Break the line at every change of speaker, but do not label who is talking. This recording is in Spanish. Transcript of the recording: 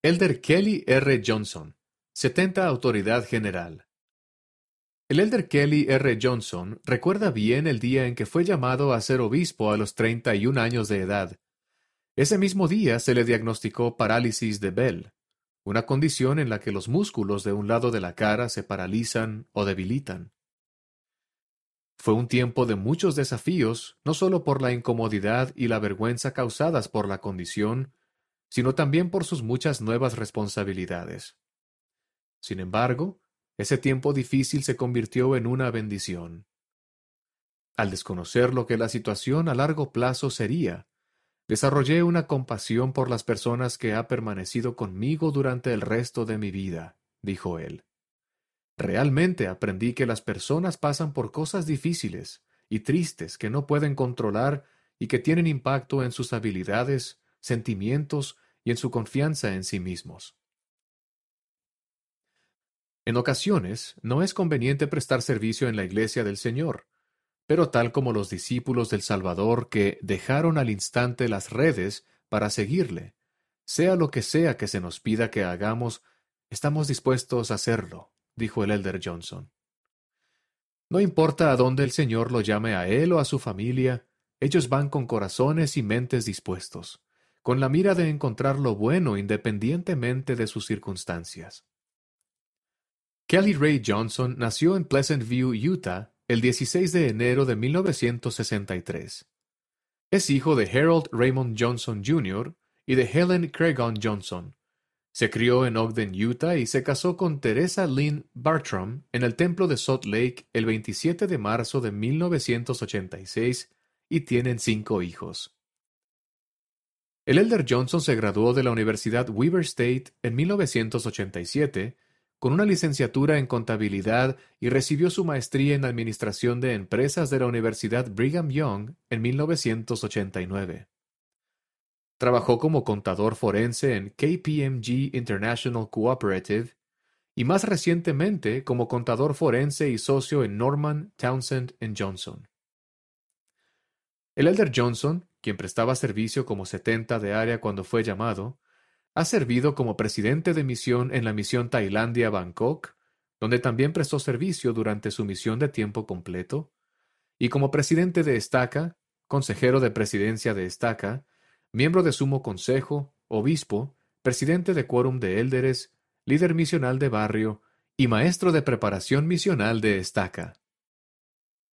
Elder Kelly R. Johnson, 70 Autoridad General. El elder Kelly R. Johnson recuerda bien el día en que fue llamado a ser obispo a los 31 años de edad. Ese mismo día se le diagnosticó parálisis de Bell, una condición en la que los músculos de un lado de la cara se paralizan o debilitan. Fue un tiempo de muchos desafíos, no solo por la incomodidad y la vergüenza causadas por la condición, sino también por sus muchas nuevas responsabilidades. Sin embargo, ese tiempo difícil se convirtió en una bendición. Al desconocer lo que la situación a largo plazo sería, desarrollé una compasión por las personas que ha permanecido conmigo durante el resto de mi vida, dijo él. Realmente aprendí que las personas pasan por cosas difíciles y tristes que no pueden controlar y que tienen impacto en sus habilidades, sentimientos y en su confianza en sí mismos. En ocasiones, no es conveniente prestar servicio en la iglesia del Señor, pero tal como los discípulos del Salvador que dejaron al instante las redes para seguirle, sea lo que sea que se nos pida que hagamos, estamos dispuestos a hacerlo, dijo el elder Johnson. No importa a dónde el Señor lo llame a él o a su familia, ellos van con corazones y mentes dispuestos con la mira de encontrar lo bueno independientemente de sus circunstancias. Kelly Ray Johnson nació en Pleasant View, Utah, el 16 de enero de 1963. Es hijo de Harold Raymond Johnson Jr. y de Helen Cregon Johnson. Se crió en Ogden, Utah y se casó con Teresa Lynn Bartram en el templo de Salt Lake el 27 de marzo de 1986 y tienen cinco hijos. El elder Johnson se graduó de la Universidad Weber State en 1987 con una licenciatura en contabilidad y recibió su maestría en administración de empresas de la Universidad Brigham Young en 1989. Trabajó como contador forense en KPMG International Cooperative y más recientemente como contador forense y socio en Norman, Townsend Johnson. El elder Johnson quien prestaba servicio como setenta de área cuando fue llamado, ha servido como presidente de misión en la misión Tailandia-Bangkok, donde también prestó servicio durante su misión de tiempo completo, y como presidente de Estaca, consejero de presidencia de Estaca, miembro de Sumo Consejo, obispo, presidente de Quórum de Élderes, líder misional de barrio y maestro de preparación misional de Estaca.